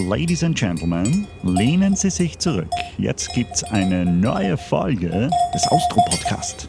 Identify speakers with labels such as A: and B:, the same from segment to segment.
A: Ladies and Gentlemen, lehnen Sie sich zurück. Jetzt gibt's eine neue Folge des Austro-Podcast.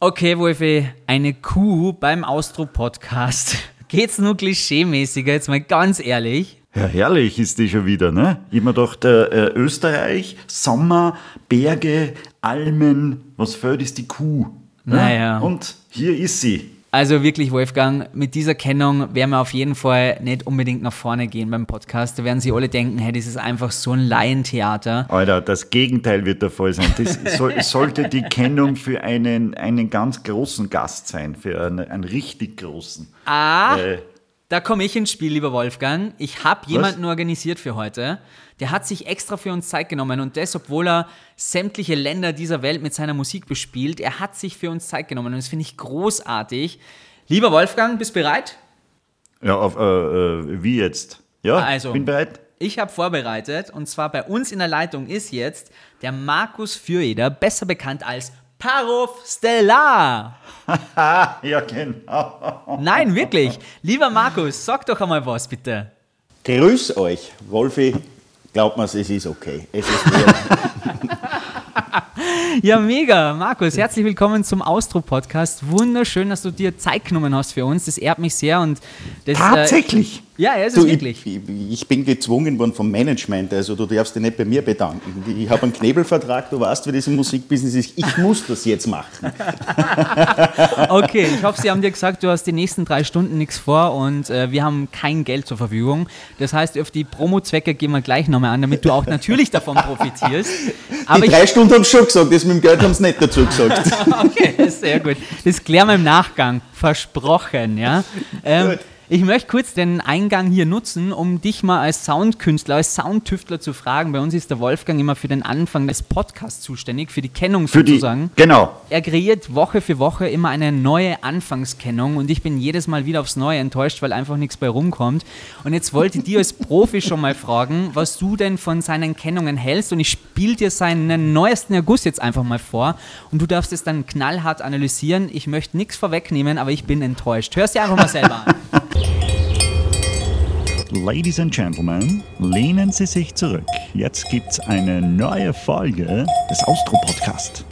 B: Okay, Wolfi, eine Kuh beim Austro-Podcast. Geht's nur klischeemäßiger, jetzt mal ganz ehrlich?
A: Ja, herrlich ist die schon wieder, ne? Immer doch der äh, Österreich, Sommer, Berge, Almen, was fehlt ist die Kuh. ne?
B: Naja.
A: Und hier ist sie.
B: Also wirklich, Wolfgang, mit dieser Kennung werden wir auf jeden Fall nicht unbedingt nach vorne gehen beim Podcast. Da werden sie alle denken, hey, das ist einfach so ein Laientheater.
A: Alter, das Gegenteil wird der Fall sein. Das soll, sollte die Kennung für einen, einen ganz großen Gast sein, für einen, einen richtig großen.
B: Ah,
A: Äh,
B: da komme ich ins Spiel, lieber Wolfgang. Ich habe jemanden organisiert für heute. Der hat sich extra für uns Zeit genommen und das, obwohl er sämtliche Länder dieser Welt mit seiner Musik bespielt. Er hat sich für uns Zeit genommen und das finde ich großartig. Lieber Wolfgang, bist bereit?
A: ja, auf, äh, äh, wie jetzt? Ja,
B: Also.
A: bin bereit.
B: Ich habe vorbereitet und zwar bei uns in der Leitung ist jetzt der Markus Fürjeder, besser bekannt als Parov Stellar.
A: Ja, genau.
B: Nein, wirklich. Lieber Markus, sag doch einmal was bitte.
C: Grüß euch, Wolfi. Glaubt mir, es ist okay. Es ist mir
B: Ja, mega. Markus, herzlich willkommen zum Austro-Podcast. Wunderschön, dass du dir Zeit genommen hast für uns. Das ehrt mich sehr. Und das,
A: Tatsächlich.
B: Äh, ja, ja, es ist
C: du, ich,
B: wirklich.
C: ich, ich bin gezwungen worden vom Management, also du darfst dich nicht bei mir bedanken. Ich habe einen Knebelvertrag, du weißt, wie das im Musikbusiness ist. Ich muss das jetzt machen.
B: Okay, ich hoffe, sie haben dir gesagt, du hast die nächsten drei Stunden nichts vor und äh, wir haben kein Geld zur Verfügung. Das heißt, auf die Promo-Zwecke gehen wir gleich nochmal an, damit du auch natürlich davon profitierst. Aber
C: die
B: ich,
C: drei Stunden haben sie schon gesagt, das mit dem Geld haben sie nicht dazu gesagt.
B: okay, sehr gut. Das klären wir im Nachgang. Versprochen, ja. Ähm,
C: Gut.
B: Ich möchte kurz den Eingang hier nutzen, um dich mal als Soundkünstler, als Soundtüftler zu fragen. Bei uns ist der Wolfgang immer für den Anfang des Podcasts zuständig, für die Kennung
A: Für die,
B: sozusagen.
A: genau.
B: Er kreiert Woche für Woche immer eine neue Anfangskennung und ich bin jedes Mal wieder aufs Neue enttäuscht, weil einfach nichts bei rumkommt. Und jetzt wollte ich dir als Profi schon mal fragen, was du denn von seinen Kennungen hältst und ich spiele dir seinen neuesten August jetzt einfach mal vor und du darfst es dann knallhart analysieren. Ich möchte nichts vorwegnehmen, aber ich bin enttäuscht. Hörst dir einfach mal selber an.
A: Ladies and Gentlemen, lehnen Sie sich zurück. Jetzt gibt's eine neue Folge des Austro-Podcast.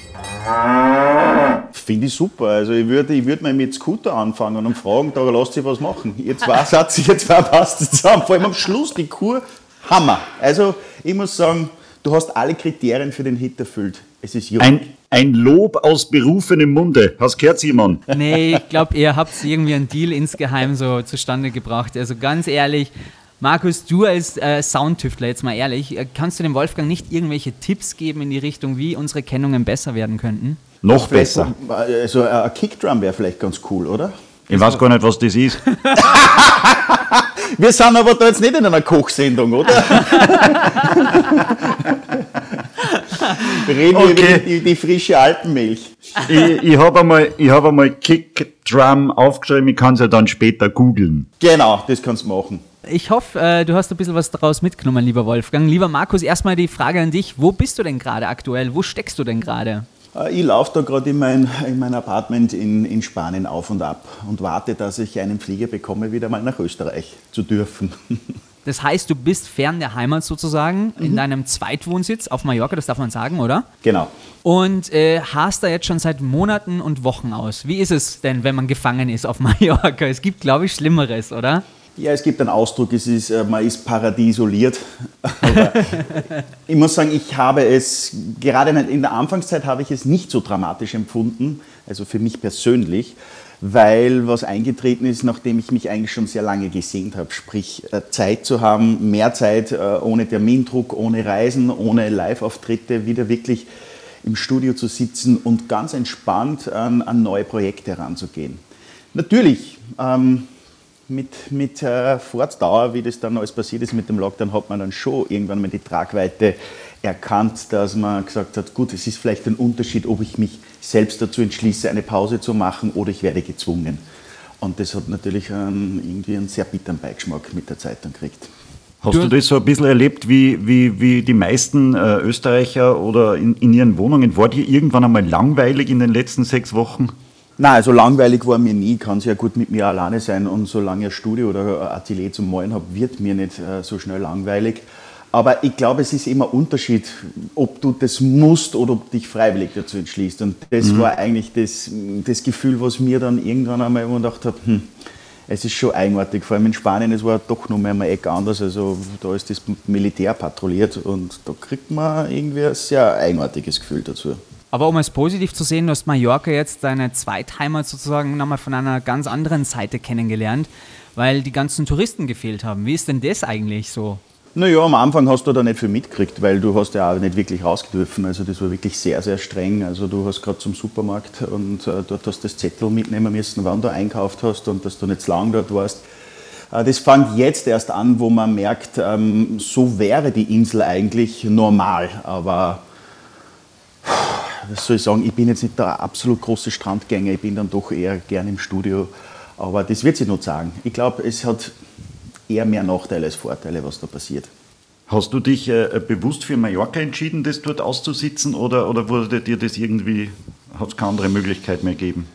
C: Finde ich super. Also ich würde ich würd mal mit Scooter anfangen und fragen, da lasst sich was machen. Ihr zwei Satz, ihr zwei passt zusammen. Vor allem am Schluss die Kur, Hammer. Also ich muss sagen, du hast alle Kriterien für den Hit erfüllt. Es ist jung.
A: Ein, ein Lob aus berufenem Munde. Hast gehört, Simon?
B: Nee, ich glaube, ihr habt irgendwie einen Deal insgeheim so zustande gebracht. Also ganz ehrlich, Markus, du als äh, Soundtüftler, jetzt mal ehrlich, äh, kannst du dem Wolfgang nicht irgendwelche Tipps geben in die Richtung, wie unsere Kennungen besser werden könnten?
A: Noch besser.
C: Also ein Kickdrum wäre vielleicht ganz cool, oder?
A: Ich weiß gar nicht, was das ist.
C: Wir sind aber da jetzt nicht in einer Kochsendung, oder? Wir reden
A: Okay.
C: über die, die frische Alpenmilch.
A: ich ich habe einmal, ich hab einmal Kickdrum aufgeschrieben, ich kann es ja dann später googeln.
C: Genau, das kannst du machen.
B: Ich hoffe, äh, du hast ein bisschen was daraus mitgenommen, lieber Wolfgang. Lieber Markus, erstmal die Frage an dich. Wo bist du denn gerade aktuell? Wo steckst du denn gerade?
C: Äh, Ich laufe da gerade in mein, in mein Apartment in, in Spanien auf und ab und warte, dass ich einen Flieger bekomme, wieder mal nach Österreich zu dürfen.
B: Das heißt, du bist fern der Heimat sozusagen, in deinem Zweitwohnsitz auf Mallorca, das darf man sagen, oder?
C: Genau.
B: Und äh, hast da jetzt schon seit Monaten und Wochen aus. Wie ist es denn, wenn man gefangen ist auf Mallorca? Es gibt, glaube ich, Schlimmeres, oder?
C: Ja, es gibt einen Ausdruck, es ist, äh, man ist paradiesoliert. Ich muss sagen, ich habe es, gerade in der Anfangszeit habe ich es nicht so dramatisch empfunden, also für mich persönlich, weil was eingetreten ist, nachdem ich mich eigentlich schon sehr lange gesehnt habe, sprich äh, Zeit zu haben, mehr Zeit äh, ohne Termindruck, ohne Reisen, ohne Live-Auftritte, wieder wirklich im Studio zu sitzen und ganz entspannt an, an neue Projekte heranzugehen. Natürlich, ähm, mit, mit äh, Fortdauer, wie das dann alles passiert ist mit dem Lockdown, hat man dann schon irgendwann mal die Tragweite erkannt, dass man gesagt hat, gut, es ist vielleicht ein Unterschied, ob ich mich selbst dazu entschließe, eine Pause zu machen oder ich werde gezwungen. Und das hat natürlich einen, irgendwie einen sehr bitteren Beigeschmack mit der Zeit dann gekriegt.
A: Hast
B: Du-
A: das so ein bisschen erlebt, wie, wie, wie die meisten äh, Österreicher oder in, in ihren Wohnungen? War dir irgendwann einmal langweilig in den letzten sechs Wochen?
C: Nein, also langweilig war mir nie. Ich kann sehr gut mit mir alleine sein und solange ich ein Studio oder Atelier zum Malen habe, wird mir nicht äh, so schnell langweilig. Aber ich glaube, es ist immer ein Unterschied, ob du das musst oder ob du dich freiwillig dazu entschließt. Und das mhm. war eigentlich das, das Gefühl, was mir dann irgendwann einmal gedacht hat, hm, es ist schon eigenartig. Vor allem in Spanien, es war doch noch mal ein Eck anders. Also da ist das Militär patrouilliert und da kriegt man irgendwie ein sehr eigenartiges Gefühl dazu.
B: Aber um es positiv zu sehen, du hast Mallorca jetzt deine Zweitheimat sozusagen nochmal von einer ganz anderen Seite kennengelernt, weil die ganzen Touristen gefehlt haben. Wie ist denn das eigentlich so?
C: Naja, am Anfang hast du da nicht viel mitgekriegt, weil du hast ja auch nicht wirklich raus dürfen. Also das war wirklich sehr, sehr streng. Also du hast gerade zum Supermarkt und äh, dort hast du das Zettel mitnehmen müssen, wann du einkauft hast und dass du nicht zu lang dort warst. Äh, das fängt jetzt erst an, wo man merkt, ähm, so wäre die Insel eigentlich normal. Aber was soll ich sagen, ich bin jetzt nicht der absolut große Strandgänger, ich bin dann doch eher gern im Studio. Aber das wird sich noch sagen. Ich glaube, es hat eher mehr Nachteile als Vorteile, was da passiert.
A: Hast du dich äh, bewusst für Mallorca entschieden, das dort auszusitzen oder, oder wurde dir das irgendwie, hat es keine andere Möglichkeit mehr gegeben?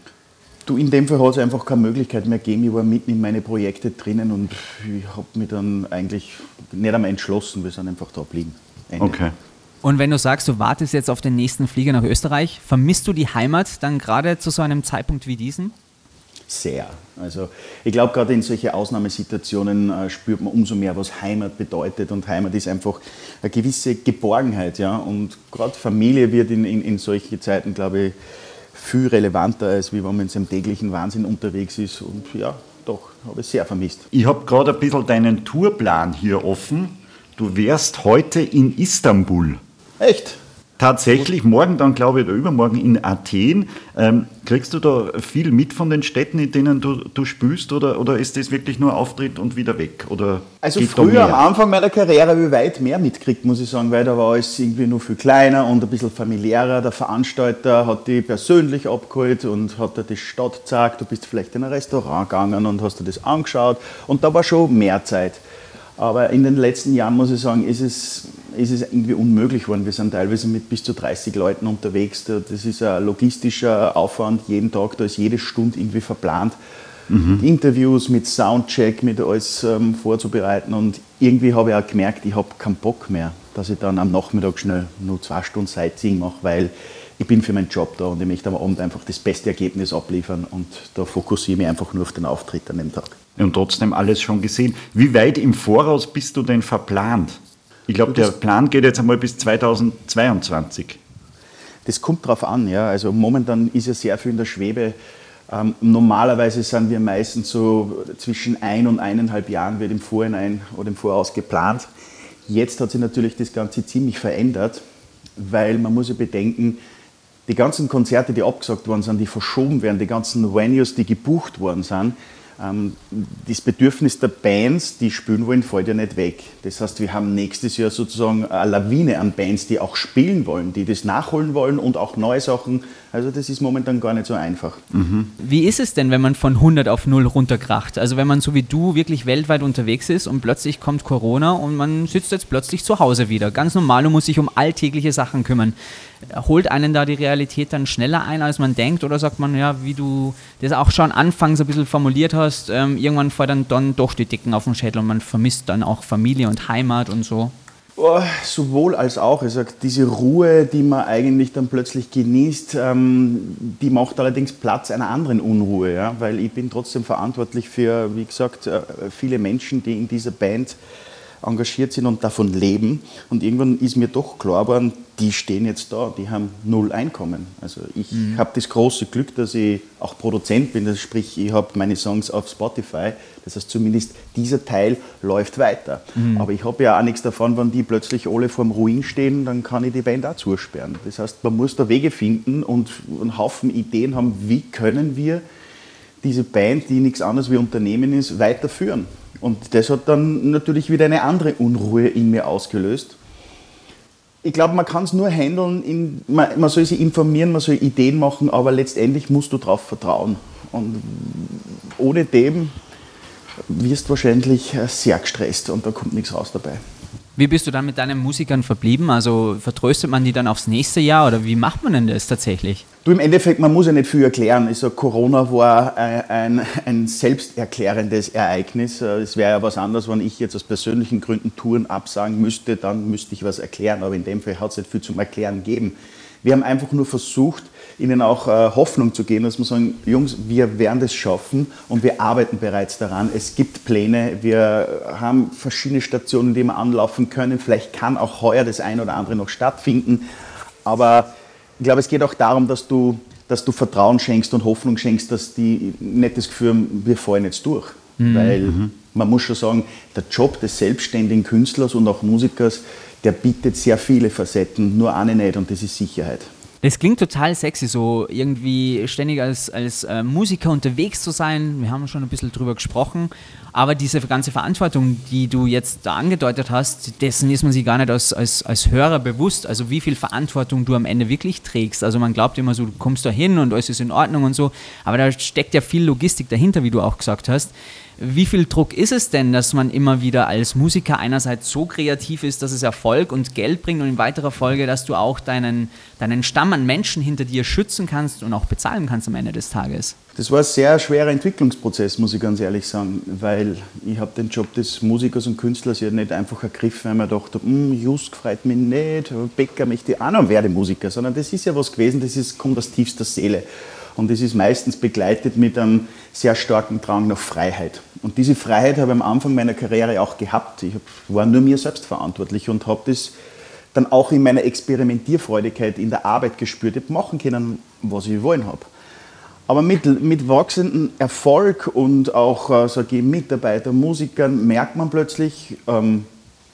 C: Du, in dem Fall hat es einfach keine Möglichkeit mehr gegeben. Ich war mitten in meine Projekte drinnen und ich habe mich dann eigentlich nicht einmal entschlossen. Wir sind einfach da geblieben.
A: Okay.
B: Und wenn du sagst, du wartest jetzt auf den nächsten Flieger nach Österreich, vermisst du die Heimat dann gerade zu so einem Zeitpunkt wie diesen?
C: Sehr. Also ich glaube, gerade in solchen Ausnahmesituationen äh, spürt man umso mehr, was Heimat bedeutet. Und Heimat ist einfach eine gewisse Geborgenheit. Ja? Und gerade Familie wird in, in, in solchen Zeiten, glaube ich, viel relevanter, als wie wenn man in seinem täglichen Wahnsinn unterwegs ist. Und ja, doch, habe ich sehr vermisst.
A: Ich habe gerade ein bisschen deinen Tourplan hier offen. Du wärst heute in Istanbul.
C: Echt?
A: Tatsächlich, morgen dann glaube ich oder übermorgen in Athen. Ähm, kriegst du da viel mit von den Städten, in denen du, du spielst oder, oder ist das wirklich nur Auftritt und wieder weg? Oder
C: also früher am Anfang meiner Karriere habe ich weit mehr mitgekriegt, muss ich sagen, weil da war alles irgendwie nur viel kleiner und ein bisschen familiärer. Der Veranstalter hat dich persönlich abgeholt und hat dir die Stadt gezeigt. Du bist vielleicht in ein Restaurant gegangen und hast dir das angeschaut und da war schon mehr Zeit. Aber in den letzten Jahren, muss ich sagen, ist es, ist es irgendwie unmöglich geworden. Wir sind teilweise mit bis zu 30 Leuten unterwegs. Das ist ein logistischer Aufwand jeden Tag, da ist jede Stunde irgendwie verplant. Mhm. Interviews mit Soundcheck, mit alles ähm, vorzubereiten. Und irgendwie habe ich auch gemerkt, ich habe keinen Bock mehr, dass ich dann am Nachmittag schnell nur zwei Stunden Sightseeing mache, weil ich bin für meinen Job da und ich möchte am Abend einfach das beste Ergebnis abliefern und da fokussiere ich mich einfach nur auf den Auftritt an dem Tag.
A: Und trotzdem alles schon gesehen. Wie weit im Voraus bist du denn verplant? Ich glaube, der Plan geht jetzt einmal bis 2022.
C: Das kommt darauf an, ja. Also momentan ist ja sehr viel in der Schwebe. Ähm, normalerweise sind wir meistens so zwischen ein und eineinhalb Jahren wird im Vorhinein oder im Voraus geplant. Jetzt hat sich natürlich das Ganze ziemlich verändert, weil man muss ja bedenken, die ganzen Konzerte, die abgesagt worden sind, die verschoben werden, die ganzen Venues, die gebucht worden sind, das Bedürfnis der Bands, die spielen wollen, fällt ja nicht weg. Das heißt, wir haben nächstes Jahr sozusagen eine Lawine an Bands, die auch spielen wollen, die das nachholen wollen und auch neue Sachen. Also das ist momentan gar nicht so einfach.
B: Mhm. Wie ist es denn, wenn man von 100 auf 0 runterkracht? Also wenn man so wie du wirklich weltweit unterwegs ist und plötzlich kommt Corona und man sitzt jetzt plötzlich zu Hause wieder, ganz normal und muss sich um alltägliche Sachen kümmern holt einen da die Realität dann schneller ein, als man denkt? Oder sagt man, ja, wie du das auch schon anfangs ein bisschen formuliert hast, ähm, irgendwann fordern dann doch die Dicken auf den Schädel und man vermisst dann auch Familie und Heimat und so?
C: Oh, sowohl als auch. Ich sag, diese Ruhe, die man eigentlich dann plötzlich genießt, ähm, die macht allerdings Platz einer anderen Unruhe, ja? weil ich bin trotzdem verantwortlich für, wie gesagt, äh, viele Menschen, die in dieser Band engagiert sind und davon leben. Und irgendwann ist mir doch klar geworden, die stehen jetzt da, die haben null Einkommen. Also ich mhm. habe das große Glück, dass ich auch Produzent bin, das sprich, ich habe meine Songs auf Spotify. Das heißt, zumindest dieser Teil läuft weiter. Mhm. Aber ich habe ja auch nichts davon, wenn die plötzlich alle vorm Ruin stehen, dann kann ich die Band auch zusperren. Das heißt, man muss da Wege finden und einen Haufen Ideen haben, wie können wir diese Band, die nichts anderes wie Unternehmen ist, weiterführen. Und das hat dann natürlich wieder eine andere Unruhe in mir ausgelöst. Ich glaube, man kann es nur handeln, in, man, man, soll sich informieren, man soll Ideen machen, aber letztendlich musst du darauf vertrauen. Und ohne dem wirst du wahrscheinlich sehr gestresst und da kommt nichts raus dabei.
B: Wie bist du dann mit deinen Musikern verblieben? Also vertröstet man die dann aufs nächste Jahr oder wie macht man denn das tatsächlich?
C: Du, im Endeffekt, man muss ja nicht viel erklären. Also Corona war ein, ein selbsterklärendes Ereignis. Es wäre ja was anderes, wenn ich jetzt aus persönlichen Gründen Touren absagen müsste, dann müsste ich was erklären. Aber in dem Fall hat es nicht viel zum Erklären gegeben. Wir haben einfach nur versucht, ihnen auch äh, Hoffnung zu geben, dass wir sagen, Jungs, wir werden das schaffen und wir arbeiten bereits daran. Es gibt Pläne, wir haben verschiedene Stationen, die wir anlaufen können. Vielleicht kann auch heuer das ein oder andere noch stattfinden. Aber ich glaube, es geht auch darum, dass du, dass du Vertrauen schenkst und Hoffnung schenkst, dass die nicht das Gefühl haben, wir fallen jetzt durch. Mhm. Weil mhm. man muss schon sagen, der Job des selbstständigen Künstlers und auch Musikers, der bietet sehr viele Facetten, nur eine nicht und das ist Sicherheit.
B: Das klingt total sexy, so irgendwie ständig als, als äh, Musiker unterwegs zu sein. Wir haben schon ein bisschen drüber gesprochen. Aber diese ganze Verantwortung, die du jetzt da angedeutet hast, dessen ist man sich gar nicht als, als, als Hörer bewusst. Also wie viel Verantwortung du am Ende wirklich trägst. Also man glaubt immer so, du kommst da hin und alles ist in Ordnung und so. Aber da steckt ja viel Logistik dahinter, wie du auch gesagt hast. Wie viel Druck ist es denn, dass man immer wieder als Musiker einerseits so kreativ ist, dass es Erfolg und Geld bringt und in weiterer Folge, dass du auch deinen, deinen Stamm an Menschen hinter dir schützen kannst und auch bezahlen kannst am Ende des Tages?
C: Das war ein sehr schwerer Entwicklungsprozess, muss ich ganz ehrlich sagen, weil ich habe den Job des Musikers und Künstlers ja nicht einfach ergriffen, weil man dachte, hm, Just freut mich nicht, Becker möchte auch noch werde Musiker, sondern das ist ja was gewesen, das ist, kommt aus tiefster Seele. Und das ist meistens begleitet mit einem sehr starken Drang nach Freiheit. Und diese Freiheit habe ich am Anfang meiner Karriere auch gehabt. Ich war nur mir selbst verantwortlich und habe das dann auch in meiner Experimentierfreudigkeit in der Arbeit gespürt. Ich habe machen können, was ich wollen habe. Aber mit, mit wachsendem Erfolg und auch äh, sage ich, Mitarbeiter, Musikern merkt man plötzlich, ähm,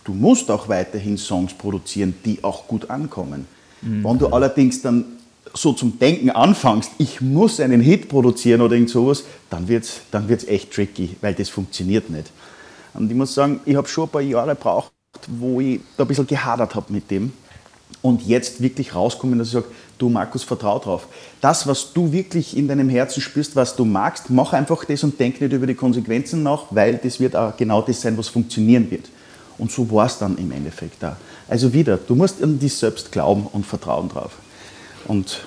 C: du musst auch weiterhin Songs produzieren, die auch gut ankommen. Mhm. Wenn du allerdings dann so zum Denken anfängst, ich muss einen Hit produzieren oder irgend sowas, dann wird es dann wird's echt tricky, weil das funktioniert nicht. Und ich muss sagen, ich habe schon ein paar Jahre gebraucht, wo ich da ein bisschen gehadert habe mit dem. Und jetzt wirklich rauskommen, dass ich sage, du Markus, vertrau drauf. Das, was du wirklich in deinem Herzen spürst, was du magst, mach einfach das und denk nicht über die Konsequenzen nach, weil das wird auch genau das sein, was funktionieren wird. Und so war es dann im Endeffekt da. Also wieder, du musst an dich selbst glauben und vertrauen drauf. Und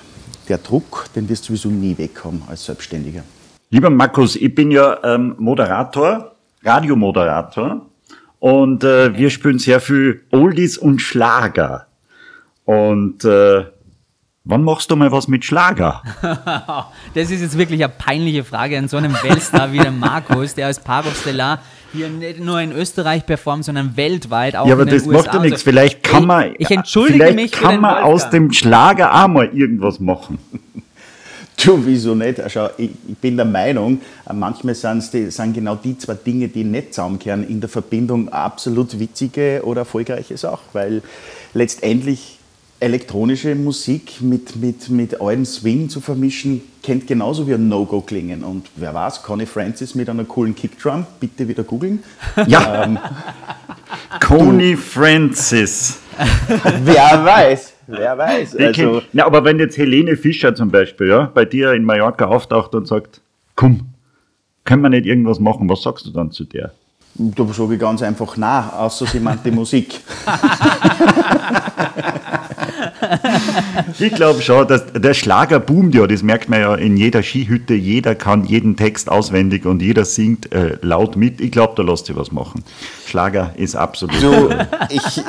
C: der Druck, den wirst du sowieso nie wegkommen als Selbstständiger.
A: Lieber Markus, ich bin ja ähm, Moderator, Radiomoderator und äh, wir spielen sehr viel Oldies und Schlager. Und äh, wann machst du mal was mit Schlager?
B: das ist jetzt wirklich eine peinliche Frage an so einem Weltstar wie der Markus, der als Paro Stellar hier nicht nur in Österreich performt, sondern weltweit
A: auch Ja, aber das macht ja nichts. Vielleicht kann man,
B: ich, ich entschuldige
A: vielleicht
B: mich
A: kann man aus dem Schlager auch mal irgendwas machen.
C: Du, wieso nicht? Also, ich, ich bin der Meinung, manchmal die, sind genau die zwei Dinge, die nicht zusammenkehren, in der Verbindung absolut witzige oder erfolgreiche Sache. Weil letztendlich elektronische Musik mit, mit, mit alten Swing zu vermischen, kennt genauso wie ein No-Go klingen. Und wer weiß, Connie Francis mit einer coolen Kickdrum, bitte wieder googeln.
A: Ja. Ähm, Connie Francis.
C: wer weiß, wer weiß. Also,
A: ja, aber wenn jetzt Helene Fischer zum Beispiel ja, bei dir in Mallorca auftaucht und sagt, komm, können wir nicht irgendwas machen, was sagst du dann zu der?
C: Da sage ich ganz einfach nein, außer sie meint die Musik.
A: ich glaube schon, dass der Schlager boomt ja, das merkt man ja in jeder Skihütte, jeder kann jeden Text auswendig und jeder singt äh, laut mit. Ich glaube, da lässt sich was machen. Schlager ist absolut.
C: So, ich,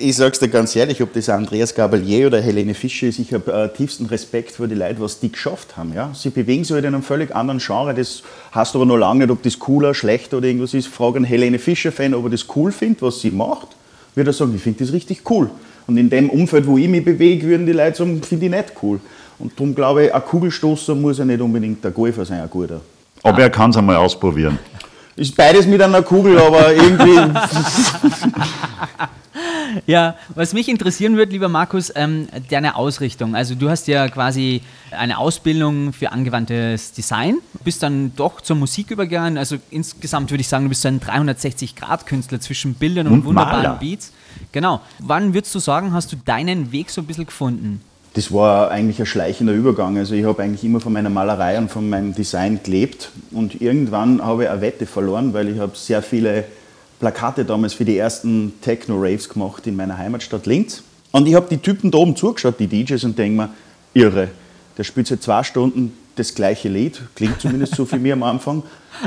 C: ich sage es dir ganz ehrlich, ob das Andreas Gabalier oder Helene Fischer ist, ich habe äh, tiefsten Respekt vor die Leute, was die geschafft haben. Ja? Sie bewegen sich halt in einem völlig anderen Genre. Das heißt aber noch lange nicht, ob das cooler, schlechter oder irgendwas ist. Fragen Helene Fischer-Fan, ob er das cool findet, was sie macht. Wird er sagen, ich finde das richtig cool. Und in dem Umfeld, wo ich mich bewege, würden die Leute sagen, finde ich nicht cool. Und darum glaube ich, ein Kugelstoßer muss ja nicht unbedingt der Golfer sein, ein guter.
A: Aber er kann es einmal ausprobieren.
C: Ist beides mit einer Kugel, aber irgendwie.
B: Ja, was mich interessieren wird, lieber Markus, ähm, deine Ausrichtung. Also du hast ja quasi eine Ausbildung für angewandtes Design, bist dann doch zur Musik übergegangen. Also insgesamt würde ich sagen, du bist ein 360-Grad-Künstler zwischen Bildern und, und wunderbaren Maler. Beats. Genau. Wann würdest du sagen, hast du deinen Weg so ein bisschen gefunden?
C: Das war eigentlich ein schleichender Übergang. Also ich habe eigentlich immer von meiner Malerei und von meinem Design gelebt und irgendwann habe ich eine Wette verloren, weil ich habe sehr viele Plakate damals für die ersten Techno-Raves gemacht in meiner Heimatstadt Linz. Und ich habe die Typen da oben zugeschaut, die DJs, und denke mir, irre. Der spielt seit zwei Stunden das gleiche Lied, klingt zumindest so für mich am Anfang.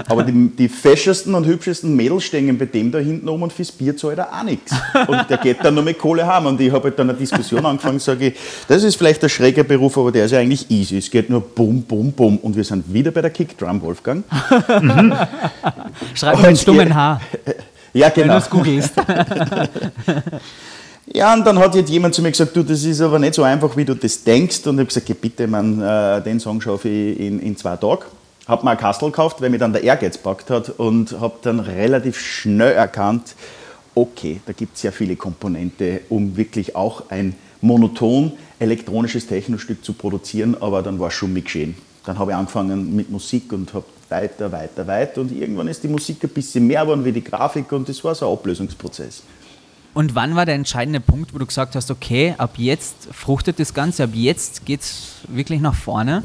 C: Aber die, die feschesten und hübschesten Mädels stehen bei dem da hinten oben und fürs Bier zahlt er auch nichts. Und der geht dann nur mit Kohle heim. Und ich habe halt dann eine Diskussion angefangen, sage ich, das ist vielleicht ein schräger Beruf, aber der ist ja eigentlich easy. Es geht nur bum, bum, bum. Und wir sind wieder bei der Kickdrum, Wolfgang.
B: Mhm. Schreib mit stummen Haar.
C: Ja, genau. Wenn du
B: es googelst.
C: Ja, und dann hat jetzt jemand zu mir gesagt, du, das ist aber nicht so einfach, wie du das denkst. Und ich habe gesagt, bitte, man, äh, den Song schaffe ich in, in zwei Tagen. Habe mir ein Kastel gekauft, weil mir dann der Ehrgeiz packt hat und habe dann relativ schnell erkannt, okay, da gibt es sehr viele Komponente, um wirklich auch ein monoton elektronisches Technostück zu produzieren, aber dann war es schon mitgeschehen. Dann habe ich angefangen mit Musik und habe weiter, weiter, weiter und irgendwann ist die Musik ein bisschen mehr geworden wie die Grafik und das war so ein Ablösungsprozess.
B: Und wann war der entscheidende Punkt, wo du gesagt hast, okay, ab jetzt fruchtet das Ganze, ab jetzt geht es wirklich nach vorne?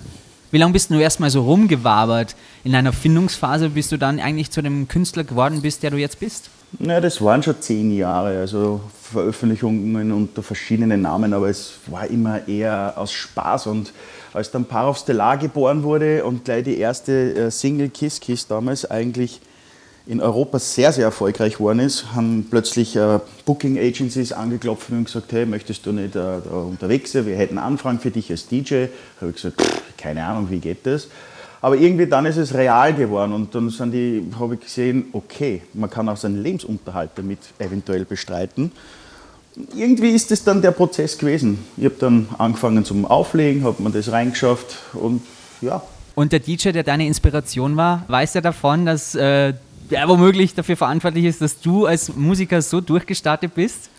B: Wie lange bist du erstmal so rumgewabert in einer Findungsphase, bis du dann eigentlich zu dem Künstler geworden bist, der du jetzt bist?
C: Na, das waren schon zehn Jahre, also Veröffentlichungen unter verschiedenen Namen, aber es war immer eher aus Spaß. Und als dann Par of Stellar geboren wurde und gleich die erste äh, Single Kiss Kiss damals eigentlich in Europa sehr, sehr erfolgreich geworden ist, haben plötzlich äh, Booking Agencies angeklopft und gesagt, hey, möchtest du nicht äh, unterwegs sein? Wir hätten Anfragen für dich als DJ. Habe ich gesagt, keine Ahnung, wie geht das? Aber irgendwie dann ist es real geworden und dann habe ich gesehen, okay, man kann auch seinen Lebensunterhalt damit eventuell bestreiten. Irgendwie ist es dann der Prozess gewesen. Ich habe dann angefangen zum Auflegen, habe mir das reingeschafft und ja.
B: Und der DJ, der deine Inspiration war, weiß ja davon, dass äh, der womöglich dafür verantwortlich ist, dass du als Musiker so durchgestartet bist?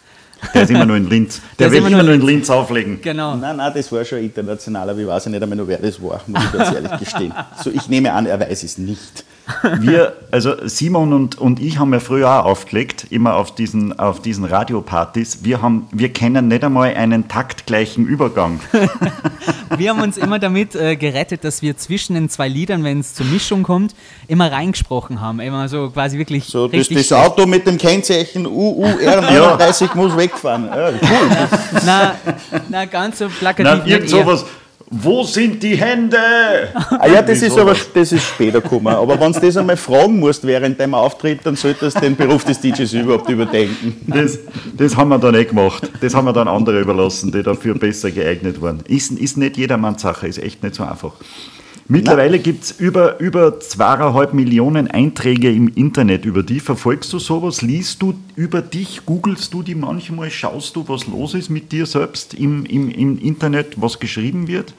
A: Der ist immer nur in Linz. Der, der will immer, immer nur in Linz auflegen.
C: Genau. Nein, nein, das war schon international, aber ich weiß ja nicht einmal wer das war, muss ich ganz ehrlich gestehen. So, ich nehme an, er weiß es nicht.
A: Wir, also Simon und, und ich haben ja früher auch aufgelegt, immer auf diesen, auf diesen Radiopartys. Wir, haben, wir kennen nicht einmal einen taktgleichen Übergang.
B: wir haben uns immer damit äh, gerettet, dass wir zwischen den zwei Liedern, wenn es zur Mischung kommt, immer reingesprochen haben. Immer so quasi wirklich.
C: So, das, das Auto mit dem Kennzeichen UUR39 ja. muss wegfahren. Ja,
B: cool. na, na, ganz so plakativ.
A: Na, irgend sowas. Wo sind die Hände?
C: Ah ja, das ist aber das ist später gekommen. Aber wenn du das einmal fragen musst während deinem Auftritt, dann solltest du den Beruf des DJs überhaupt überdenken.
A: Das, das haben wir dann nicht gemacht. Das haben wir dann andere überlassen, die dafür besser geeignet waren. Ist, ist nicht jedermanns Sache, ist echt nicht so einfach. Mittlerweile gibt es über, über zweieinhalb Millionen Einträge im Internet über die. Verfolgst du sowas? Liest du über dich? Googlest du die manchmal? Schaust du, was los ist mit dir selbst im, im, im Internet, was geschrieben wird?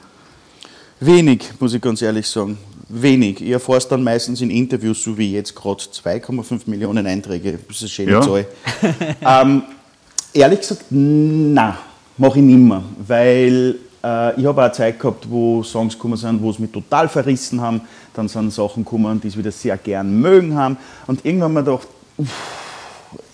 C: Wenig, muss ich ganz ehrlich sagen. Wenig. Ich erfahre es dann meistens in Interviews, so wie jetzt gerade 2,5 Millionen Einträge. Das ist eine schöne ja. Zahl. ähm, ehrlich gesagt, nein, mache ich nicht mehr, weil ich habe auch Zeit gehabt, wo Songs gekommen sind, wo es mich total verrissen haben. Dann sind Sachen gekommen, die es wieder sehr gern mögen haben. Und irgendwann habe ich mir gedacht, uff,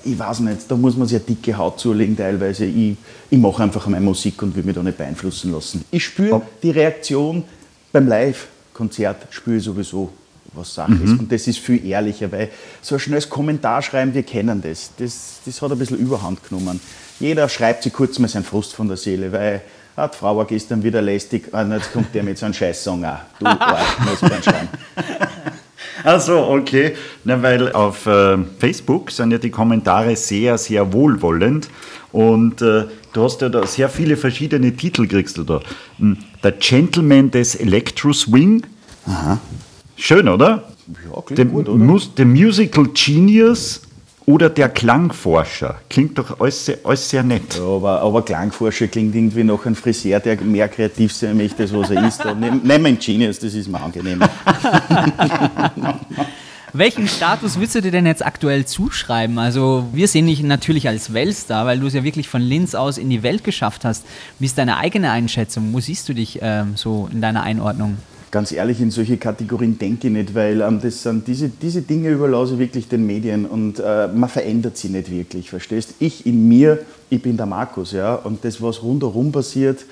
C: ich weiß nicht, da muss man sich eine dicke Haut zulegen teilweise. Ich, ich mache einfach meine Musik und will mich da nicht beeinflussen lassen. Ich spüre die Reaktion beim Live-Konzert, spüre ich sowieso, was Sache mhm. ist. Und das ist viel ehrlicher, weil so ein schnelles Kommentar schreiben, wir kennen das. das. Das hat ein bisschen Überhand genommen. Jeder schreibt sich kurz mal seinen Frust von der Seele, weil Ah, die Frau war gestern wieder lästig. Ah, jetzt kommt der mit so einem Scheißsong auch. Du Arsch, muss man schreiben.
A: Also okay, Na, weil auf äh, Facebook sind ja die Kommentare sehr, sehr wohlwollend und äh, du hast ja da sehr viele verschiedene Titel kriegst du da. Hm, der Gentleman des Electro Swing. Aha. Schön, oder? Ja, klingt the, gut, oder? The Musical Genius oder der Klangforscher. Klingt doch alles sehr, alles sehr nett.
C: Ja, aber, aber, Klangforscher klingt irgendwie noch ein Friseur, der mehr kreativ sein möchte, als was er ist. Nehmen wir einen Genius, das ist mir angenehm.
B: Welchen Status würdest du dir denn jetzt aktuell zuschreiben? Also wir sehen dich natürlich als Weltstar, weil du es ja wirklich von Linz aus in die Welt geschafft hast. Wie ist deine eigene Einschätzung? Wo siehst du dich ähm, so in deiner Einordnung?
C: Ganz ehrlich, in solche Kategorien denke ich nicht, weil ähm, das sind diese, diese Dinge überlasse ich wirklich den Medien und äh, man verändert sie nicht wirklich, verstehst? Ich in mir, ich bin der Markus, ja, und das, was rundherum passiert,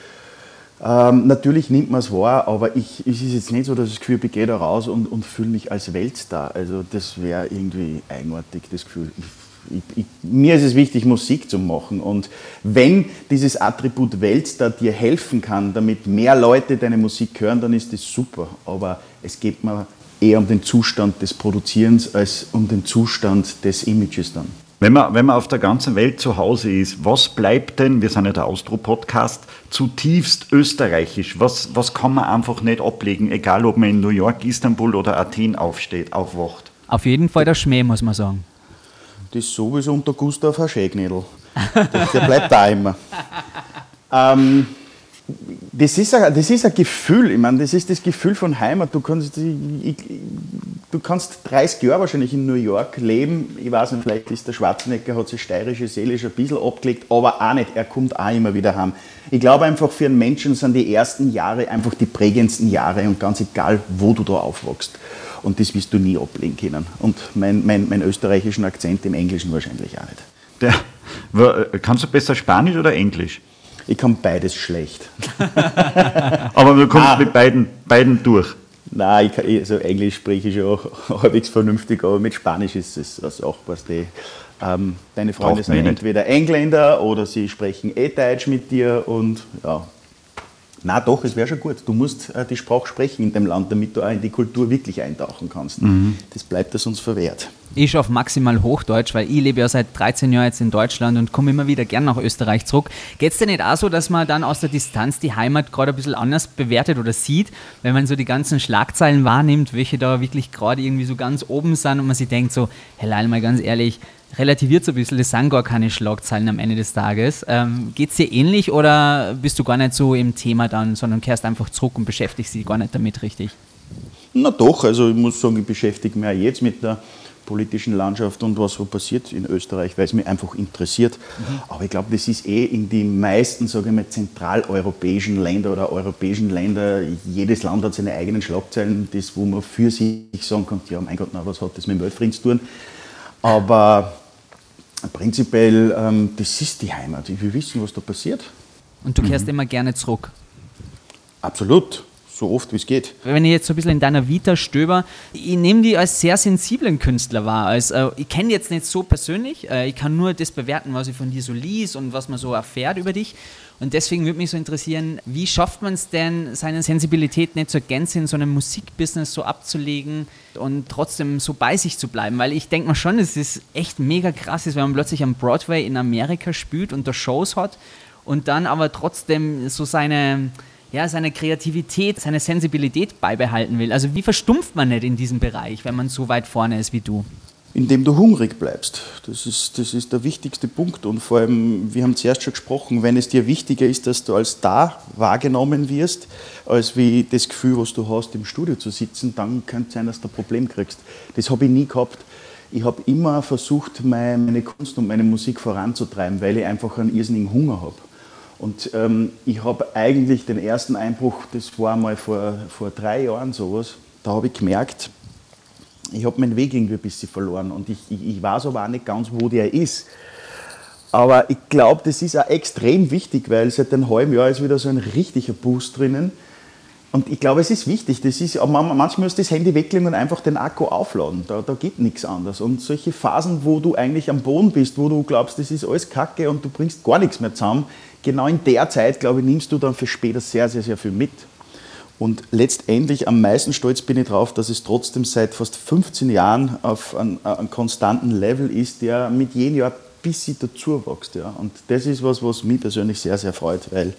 C: ähm, natürlich nimmt man es wahr, aber ich, es ist jetzt nicht so, dass ich das Gefühl, ich gehe da raus und, und fühle mich als Weltstar. Also das wäre irgendwie eigenartig, das Gefühl. Ich, ich, ich, mir ist es wichtig, Musik zu machen. Und wenn dieses Attribut Weltstar dir helfen kann, damit mehr Leute deine Musik hören, dann ist das super. Aber es geht mir eher um den Zustand des Produzierens als um den Zustand des Images dann.
A: Wenn man, wenn man auf der ganzen Welt zu Hause ist, was bleibt denn, wir sind ja der Austro-Podcast, zutiefst österreichisch? Was, was kann man einfach nicht ablegen, egal ob man in New York, Istanbul oder Athen aufsteht, aufwacht?
B: Auf jeden Fall der Schmäh, muss man sagen.
C: Das sowieso unter Gustav Haschägnädel. Der bleibt da immer. Ähm, das ist, ein, das ist ein Gefühl, ich meine, das ist das Gefühl von Heimat. Du kannst, ich, du kannst 30 Jahre wahrscheinlich in New York leben. Ich weiß nicht, vielleicht ist der Schwarzenegger, hat sich steirische Seele schon ein bisschen abgelegt, aber auch nicht. Er kommt auch immer wieder heim. Ich glaube einfach, für einen Menschen sind die ersten Jahre einfach die prägendsten Jahre und ganz egal, wo du da aufwachst. Und das wirst du nie ablegen können. Und mein, mein, mein österreichischen Akzent im Englischen wahrscheinlich auch nicht.
A: Der, kannst du besser Spanisch oder Englisch?
C: Ich kann beides schlecht.
A: Aber du kommst ah. mit beiden, beiden durch.
C: Nein, ich kann, also Englisch spreche ich schon halbwegs vernünftig, aber mit Spanisch ist es das auch, was die. Ähm, deine Freunde sind entweder Engländer oder sie sprechen eh Deutsch mit dir und ja, na doch, es wäre schon gut. Du musst äh, die Sprache sprechen in dem Land, damit du auch in die Kultur wirklich eintauchen kannst. Mhm. Das bleibt es uns verwehrt.
B: Ich schaffe maximal Hochdeutsch, weil ich lebe ja seit 13 Jahren jetzt in Deutschland und komme immer wieder gern nach Österreich zurück. Geht es denn nicht auch so, dass man dann aus der Distanz die Heimat gerade ein bisschen anders bewertet oder sieht, wenn man so die ganzen Schlagzeilen wahrnimmt, welche da wirklich gerade irgendwie so ganz oben sind und man sich denkt so, hey Leil, mal ganz ehrlich, relativiert so ein bisschen, das sind gar keine Schlagzeilen am Ende des Tages. Ähm, Geht es dir ähnlich oder bist du gar nicht so im Thema dann, sondern kehrst einfach zurück und beschäftigst dich gar nicht damit richtig?
C: Na doch, also ich muss sagen, ich beschäftige mich auch jetzt mit der politischen Landschaft und was so passiert in Österreich, weil es mich einfach interessiert. Mhm. Aber ich glaube, das ist eh in die meisten, sage ich mal, zentraleuropäischen Länder oder europäischen Länder, jedes Land hat seine eigenen Schlagzeilen, das, wo man für sich sagen kann, ja, mein Gott, na, was hat das mit dem Weltfrieden zu tun? Aber prinzipiell, ähm, das ist die Heimat. Ich will wissen, was da passiert.
B: Und du kehrst mhm. immer gerne zurück?
C: Absolut. So oft wie es geht.
B: Wenn ich jetzt so ein bisschen in deiner Vita stöber, ich nehme die als sehr sensiblen Künstler wahr. Als, äh, ich kenne jetzt nicht so persönlich, äh, ich kann nur das bewerten, was ich von dir so liest und was man so erfährt über dich. Und deswegen würde mich so interessieren, wie schafft man es denn, seine Sensibilität nicht zur Gänze in so einem Musikbusiness so abzulegen und trotzdem so bei sich zu bleiben? Weil ich denke mal schon, es ist echt mega krass, wenn man plötzlich am Broadway in Amerika spielt und da Shows hat und dann aber trotzdem so seine, ja, seine Kreativität, seine Sensibilität beibehalten will. Also wie verstumpft man nicht in diesem Bereich, wenn man so weit vorne ist wie du?
C: indem du hungrig bleibst. Das ist, das ist der wichtigste Punkt. Und vor allem, wir haben zuerst schon gesprochen, wenn es dir wichtiger ist, dass du als da wahrgenommen wirst, als wie das Gefühl, was du hast, im Studio zu sitzen, dann könnte es sein, dass du ein Problem kriegst. Das habe ich nie gehabt. Ich habe immer versucht, meine Kunst und meine Musik voranzutreiben, weil ich einfach einen irrsinnigen Hunger habe. Und ähm, ich habe eigentlich den ersten Einbruch, das war mal vor, vor drei Jahren sowas, da habe ich gemerkt, ich habe meinen Weg irgendwie ein bisschen verloren und ich, ich, ich weiß aber auch nicht ganz, wo der ist. Aber ich glaube, das ist auch extrem wichtig, weil seit einem halben Jahr ist wieder so ein richtiger Boost drinnen. Und ich glaube, es ist wichtig. Das ist, manchmal du das Handy weglegen und einfach den Akku aufladen. Da, da geht nichts anderes. Und solche Phasen, wo du eigentlich am Boden bist, wo du glaubst, das ist alles Kacke und du bringst gar nichts mehr zusammen, genau in der Zeit, glaube ich, nimmst du dann für später sehr, sehr, sehr viel mit. Und letztendlich am meisten stolz bin ich darauf, dass es trotzdem seit fast 15 Jahren auf einem, einem konstanten Level ist, der mit jedem Jahr ein bisschen dazu wächst. Ja. Und das ist was, was mich persönlich sehr, sehr freut, weil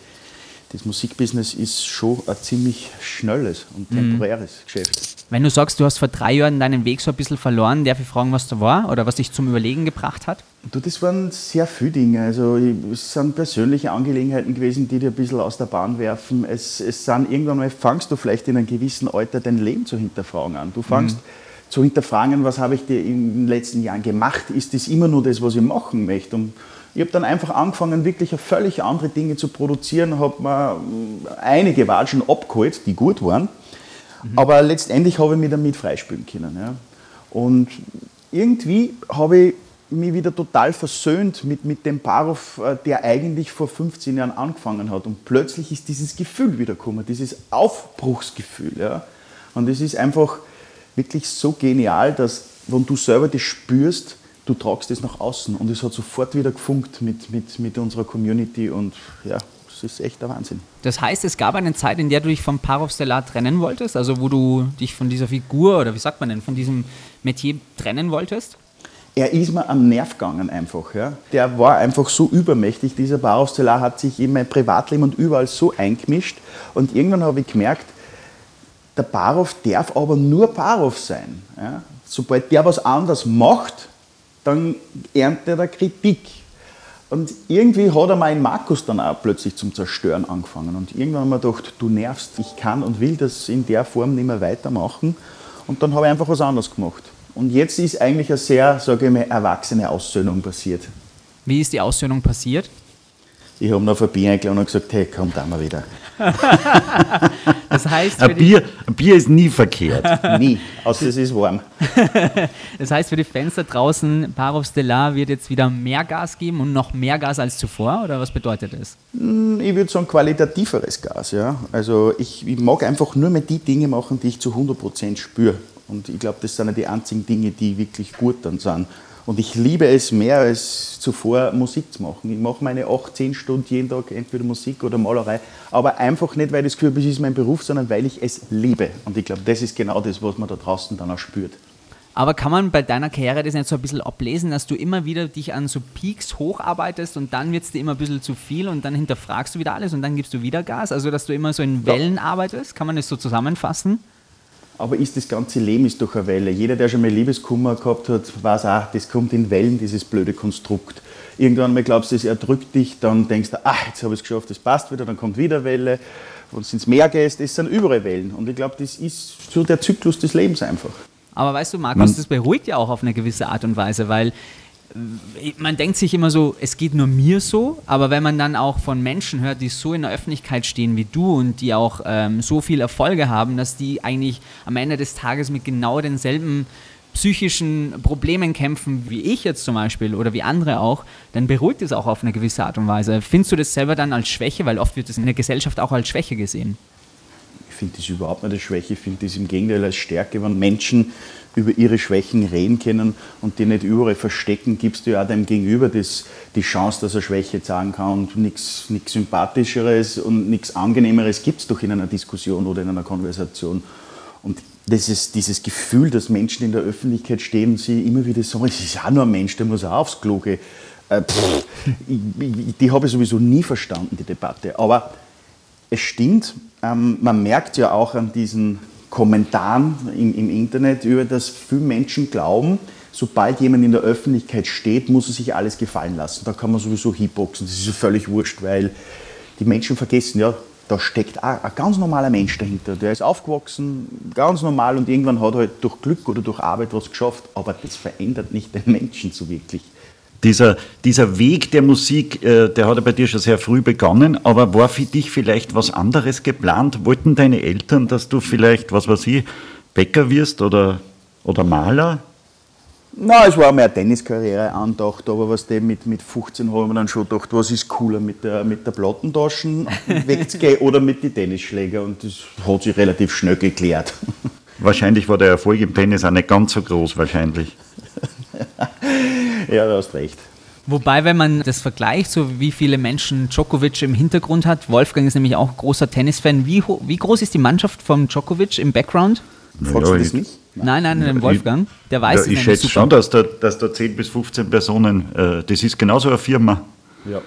C: das Musikbusiness ist schon ein ziemlich schnelles und mhm. temporäres mhm. Geschäft.
B: Wenn du sagst, du hast vor drei Jahren deinen Weg so ein bisschen verloren, darf ich fragen, was da war oder was dich zum Überlegen gebracht hat?
C: Du, das waren sehr viele Dinge. Also es sind persönliche Angelegenheiten gewesen, die dir ein bisschen aus der Bahn werfen. Es, es sind irgendwann mal fangst du vielleicht in einem gewissen Alter dein Leben zu hinterfragen an. Du fangst mhm. zu hinterfragen, was habe ich dir in den letzten Jahren gemacht? Ist das immer nur das, was ich machen möchte? Und ich habe dann einfach angefangen, wirklich völlig andere Dinge zu produzieren, habe mir einige Watschen abgeholt, die gut waren Mhm. Aber letztendlich habe ich mich damit freispülen können. Ja. Und irgendwie habe ich mich wieder total versöhnt mit, mit dem Parov, äh, der eigentlich vor 15 Jahren angefangen hat. Und plötzlich ist dieses Gefühl wiedergekommen, dieses Aufbruchsgefühl. Ja. Und es ist einfach wirklich so genial, dass, wenn du selber das spürst, du tragst es nach außen und es hat sofort wieder gefunkt mit, mit, mit unserer Community und ja, das ist echt der Wahnsinn.
B: Das heißt, es gab eine Zeit, in der du dich vom Parov Stellar trennen wolltest, also wo du dich von dieser Figur oder wie sagt man denn, von diesem Metier trennen wolltest?
C: Er ist mir am Nerv gegangen einfach. Ja. Der war einfach so übermächtig. Dieser Parov Stellar hat sich in mein Privatleben und überall so eingemischt und irgendwann habe ich gemerkt, der Barov darf aber nur Barov sein. Ja. Sobald der was anderes macht, dann erntet er Kritik. Und irgendwie hat er meinen Markus dann auch plötzlich zum Zerstören angefangen. Und irgendwann haben wir gedacht, du nervst, ich kann und will das in der Form nicht mehr weitermachen. Und dann habe ich einfach was anderes gemacht. Und jetzt ist eigentlich eine sehr, sage ich mal, erwachsene Aussöhnung passiert.
B: Wie ist die Aussöhnung passiert?
C: Ich habe noch ein Bier eingeladen und gesagt, hey, komm da mal wieder.
B: das heißt,
A: ein Bier, ein Bier ist nie verkehrt.
C: nie, außer es ist warm.
B: das heißt, für die Fenster draußen, Parov Stellar wird jetzt wieder mehr Gas geben und noch mehr Gas als zuvor? Oder was bedeutet das?
C: Hm, ich würde sagen, qualitativeres Gas. Ja. Also ich, ich mag einfach nur mehr die Dinge machen, die ich zu 100% spüre. Und ich glaube, das sind ja die einzigen Dinge, die wirklich gut dann sind. Und ich liebe es mehr als zuvor, Musik zu machen. Ich mache meine 8, 10 Stunden jeden Tag entweder Musik oder Malerei, aber einfach nicht, weil das Gefühl es ist mein Beruf, sondern weil ich es liebe. Und ich glaube, das ist genau das, was man da draußen dann auch spürt.
B: Aber kann man bei deiner Karriere das nicht so ein bisschen ablesen, dass du immer wieder dich an so Peaks hocharbeitest und dann wird es dir immer ein bisschen zu viel und dann hinterfragst du wieder alles und dann gibst du wieder Gas? Also, dass du immer so in Wellen ja. arbeitest? Kann man das so zusammenfassen?
C: Aber ist das ganze Leben ist doch eine Welle. Jeder, der schon mal Liebeskummer gehabt hat, weiß auch, das kommt in Wellen, dieses blöde Konstrukt. Irgendwann mal glaubst du, es erdrückt dich, dann denkst du, ach, jetzt habe ich es geschafft, das passt wieder, dann kommt wieder Welle. Und es ins Meer gehst, das sind überall Wellen. Und ich glaube, das ist so der Zyklus des Lebens einfach.
B: Aber weißt du, Markus, das beruhigt ja auch auf eine gewisse Art und Weise, weil man denkt sich immer so, es geht nur mir so, aber wenn man dann auch von Menschen hört, die so in der Öffentlichkeit stehen wie du und die auch ähm, so viel Erfolge haben, dass die eigentlich am Ende des Tages mit genau denselben psychischen Problemen kämpfen, wie ich jetzt zum Beispiel oder wie andere auch, dann beruhigt es auch auf eine gewisse Art und Weise. Findest du das selber dann als Schwäche, weil oft wird es in der Gesellschaft auch als Schwäche gesehen?
C: Ich finde das überhaupt nicht als Schwäche, ich finde das im Gegenteil als Stärke, wenn Menschen über ihre Schwächen reden können und die nicht überall verstecken, gibst du ja auch dem Gegenüber das, die Chance, dass er Schwäche sagen kann und nichts Sympathischeres und nichts Angenehmeres gibt es doch in einer Diskussion oder in einer Konversation. Und das ist dieses Gefühl, dass Menschen in der Öffentlichkeit stehen und sie immer wieder sagen, es ist auch nur ein Mensch, der muss auch aufs Klo gehen. Äh, die habe ich sowieso nie verstanden, die Debatte. Aber es stimmt, ähm, man merkt ja auch an diesen Kommentaren im, im Internet, über das viele Menschen glauben, sobald jemand in der Öffentlichkeit steht, muss er sich alles gefallen lassen. Da kann man sowieso hitboxen, das ist völlig wurscht, weil die Menschen vergessen, ja, da steckt ein ganz normaler Mensch dahinter. Der ist aufgewachsen, ganz normal und irgendwann hat er halt durch Glück oder durch Arbeit was geschafft, aber das verändert nicht den Menschen so wirklich.
A: Dieser, dieser Weg der Musik, äh, der hat ja bei dir schon sehr früh begonnen, aber war für dich vielleicht was anderes geplant? Wollten deine Eltern, dass du vielleicht, was weiß ich, Bäcker wirst oder, oder Maler?
C: Na, es war mehr Tenniskarriere andacht, aber was dem mit, mit 15 haben wir dann schon gedacht, was ist cooler, mit der, mit der Plattentaschen wegzugehen oder mit den Tennisschläger und das hat sich relativ schnell geklärt.
A: Wahrscheinlich war der Erfolg im Tennis auch nicht ganz so groß, wahrscheinlich.
C: ja, du hast recht.
B: Wobei, wenn man das vergleicht, so wie viele Menschen Djokovic im Hintergrund hat, Wolfgang ist nämlich auch großer Tennisfan. Wie, wie groß ist die Mannschaft von Djokovic im Background?
C: Fragst du das nicht?
B: Nein, nein, nein, Wolfgang. Der weiß
A: ja, es Ich schätze super. schon, dass da, dass da 10 bis 15 Personen, äh, das ist genauso eine Firma,
C: ja.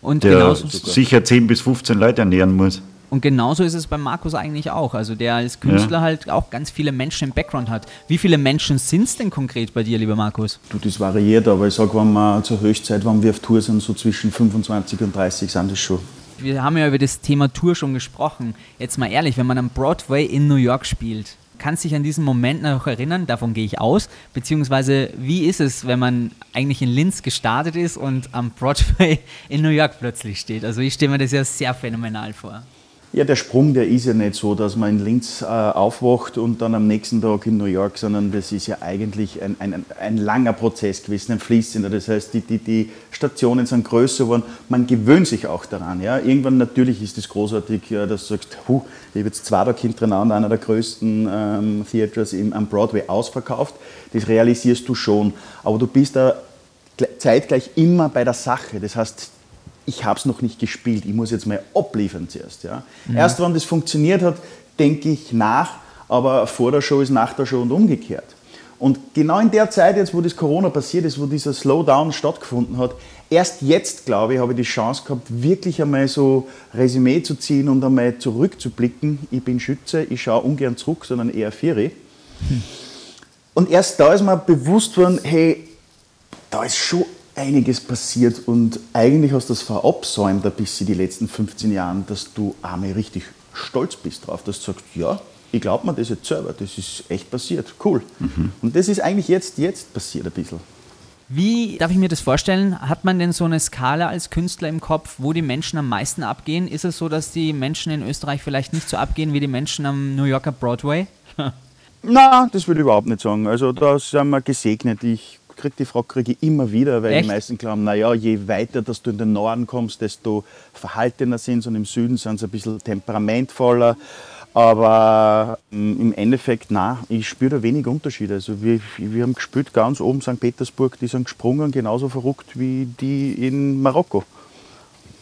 A: Und der sicher 10 bis 15 Leute ernähren muss.
B: Und genauso ist es bei Markus eigentlich auch. Also der als Künstler ja. halt auch ganz viele Menschen im Background hat. Wie viele Menschen sind es denn konkret bei dir, lieber Markus?
C: Du, das variiert, aber ich sage, wenn wir zur Höchstzeit, wenn wir auf Tour sind, so zwischen 25 und 30 sind das schon.
B: Wir haben ja über das Thema Tour schon gesprochen. Jetzt mal ehrlich, wenn man am Broadway in New York spielt, kannst du dich an diesen Moment noch erinnern? Davon gehe ich aus. Beziehungsweise, wie ist es, wenn man eigentlich in Linz gestartet ist und am Broadway in New York plötzlich steht? Also ich stelle mir das ja sehr phänomenal vor.
C: Ja, der Sprung, der ist ja nicht so, dass man in Linz äh, aufwacht und dann am nächsten Tag in New York, sondern das ist ja eigentlich ein, ein, ein langer Prozess gewesen, ein fließender. Das heißt, die, die, die Stationen sind größer geworden, man gewöhnt sich auch daran. Ja? Irgendwann natürlich ist es großartig, ja, dass du sagst, huh, ich habe jetzt zwei Tage hintereinander einer der größten ähm, Theaters im, am Broadway ausverkauft. Das realisierst du schon. Aber du bist da zeitgleich immer bei der Sache. Das heißt, ich habe es noch nicht gespielt, ich muss jetzt mal abliefern zuerst. Ja. Mhm. Erst wenn das funktioniert hat, denke ich nach, aber vor der Show ist nach der Show und umgekehrt. Und genau in der Zeit jetzt, wo das Corona passiert ist, wo dieser Slowdown stattgefunden hat, erst jetzt, glaube ich, habe ich die Chance gehabt, wirklich einmal so Resümee zu ziehen und einmal zurückzublicken. Ich bin Schütze, ich schaue ungern zurück, sondern eher Vieri. Hm. Und erst da ist mir bewusst worden, hey, da ist schon einiges passiert und eigentlich hast du das verabsäumt ein bisschen die letzten 15 Jahre, dass du einmal richtig stolz bist drauf, dass du sagst, ja, ich glaube mir das jetzt selber, das ist echt passiert, cool. Mhm. Und das ist eigentlich jetzt, jetzt passiert ein bisschen.
B: Wie darf ich mir das vorstellen? Hat man denn so eine Skala als Künstler im Kopf, wo die Menschen am meisten abgehen? Ist es so, dass die Menschen in Österreich vielleicht nicht so abgehen wie die Menschen am New Yorker Broadway?
C: Na, das würde ich überhaupt nicht sagen. Also da sind wir gesegnet. Ich kriege die Frage kriege ich immer wieder, weil Echt? die meisten glauben, naja, je weiter dass du in den Norden kommst, desto verhaltener sind sie und im Süden sind sie ein bisschen temperamentvoller. Aber ähm, im Endeffekt, nein, ich spüre da wenig Unterschiede. Also wir, wir haben gespielt ganz oben St. Petersburg, die sind gesprungen, genauso verrückt wie die in Marokko.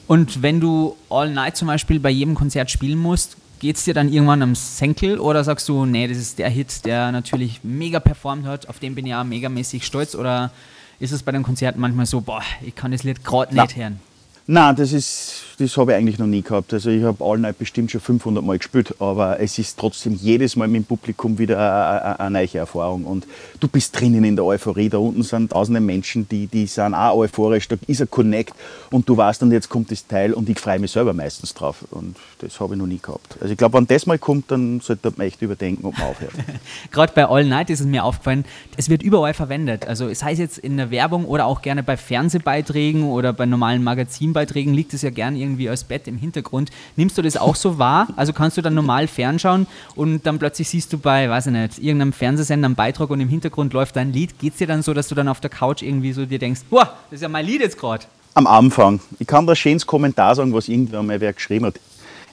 B: Und wenn du All Night zum Beispiel bei jedem Konzert spielen musst, geht es dir dann irgendwann am Senkel oder sagst du, nee, das ist der Hit, der natürlich mega performt hat, auf den bin ich ja megamäßig stolz oder ist es bei den Konzerten manchmal so, boah, ich kann das Lied gerade nicht hören?
C: Nein, das ist, das habe ich eigentlich noch nie gehabt. Also ich habe All Night bestimmt schon 500 Mal gespielt, aber es ist trotzdem jedes Mal mit dem Publikum wieder eine, neue Erfahrung. Und du bist drinnen in der Euphorie. Da unten sind tausende Menschen, die, die sind auch euphorisch. Da ist ein Connect und du weißt dann, jetzt kommt das Teil und ich freue mich selber meistens drauf. Und das habe ich noch nie gehabt. Also ich glaube, wenn das mal kommt, dann sollte man echt überdenken, ob man aufhört.
B: Gerade bei All Night ist es mir aufgefallen, es wird überall verwendet. Also es jetzt in der Werbung oder auch gerne bei Fernsehbeiträgen oder bei normalen Magazinen Filmbeiträgen liegt es ja gern irgendwie als Bett im Hintergrund. Nimmst du das auch so wahr? Also kannst du dann normal fernschauen und dann plötzlich siehst du bei, weiß ich nicht, irgendeinem Fernsehsender einen Beitrag und im Hintergrund läuft dein Lied. Geht es dir dann so, dass du dann auf der Couch irgendwie so dir denkst, boah, das ist ja mein Lied jetzt gerade?
C: Am Anfang. Ich kann da schönes Kommentar sagen, was irgendwann mal wer geschrieben hat.